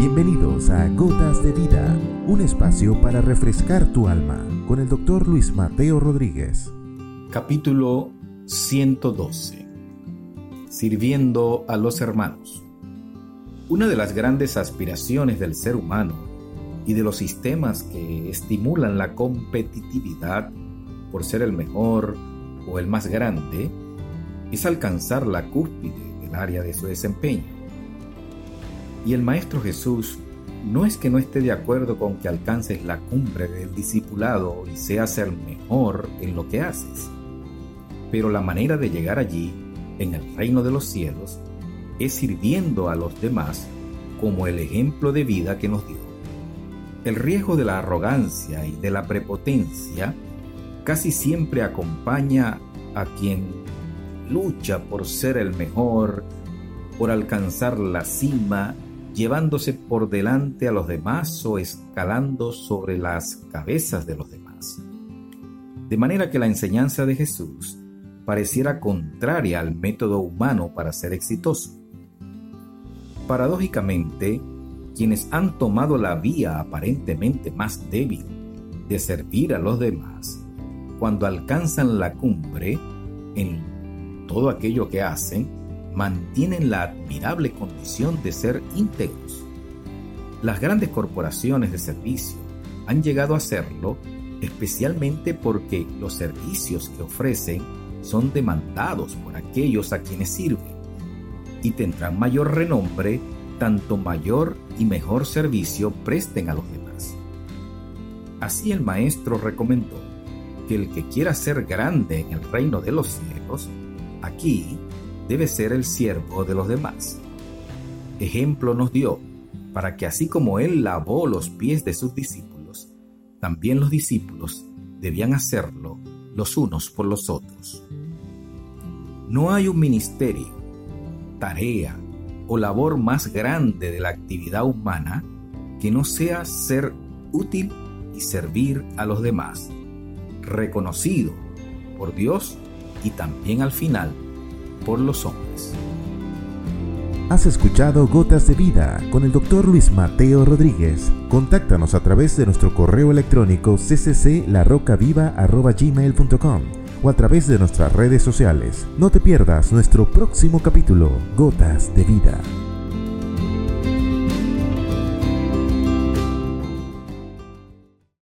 Bienvenidos a Gotas de Vida, un espacio para refrescar tu alma con el doctor Luis Mateo Rodríguez. Capítulo 112. Sirviendo a los hermanos. Una de las grandes aspiraciones del ser humano y de los sistemas que estimulan la competitividad por ser el mejor o el más grande es alcanzar la cúspide del área de su desempeño y el Maestro Jesús no es que no esté de acuerdo con que alcances la cumbre del discipulado y seas el mejor en lo que haces, pero la manera de llegar allí, en el reino de los cielos, es sirviendo a los demás como el ejemplo de vida que nos dio. El riesgo de la arrogancia y de la prepotencia casi siempre acompaña a quien lucha por ser el mejor, por alcanzar la cima llevándose por delante a los demás o escalando sobre las cabezas de los demás. De manera que la enseñanza de Jesús pareciera contraria al método humano para ser exitoso. Paradójicamente, quienes han tomado la vía aparentemente más débil de servir a los demás, cuando alcanzan la cumbre en todo aquello que hacen, mantienen la admirable condición de ser íntegros. Las grandes corporaciones de servicio han llegado a serlo especialmente porque los servicios que ofrecen son demandados por aquellos a quienes sirven y tendrán mayor renombre tanto mayor y mejor servicio presten a los demás. Así el maestro recomendó que el que quiera ser grande en el reino de los cielos, aquí debe ser el siervo de los demás. Ejemplo nos dio para que así como él lavó los pies de sus discípulos, también los discípulos debían hacerlo los unos por los otros. No hay un ministerio, tarea o labor más grande de la actividad humana que no sea ser útil y servir a los demás, reconocido por Dios y también al final por los hombres. Has escuchado Gotas de Vida con el doctor Luis Mateo Rodríguez. Contáctanos a través de nuestro correo electrónico ccclarocaviva.gmail.com o a través de nuestras redes sociales. No te pierdas nuestro próximo capítulo, Gotas de Vida.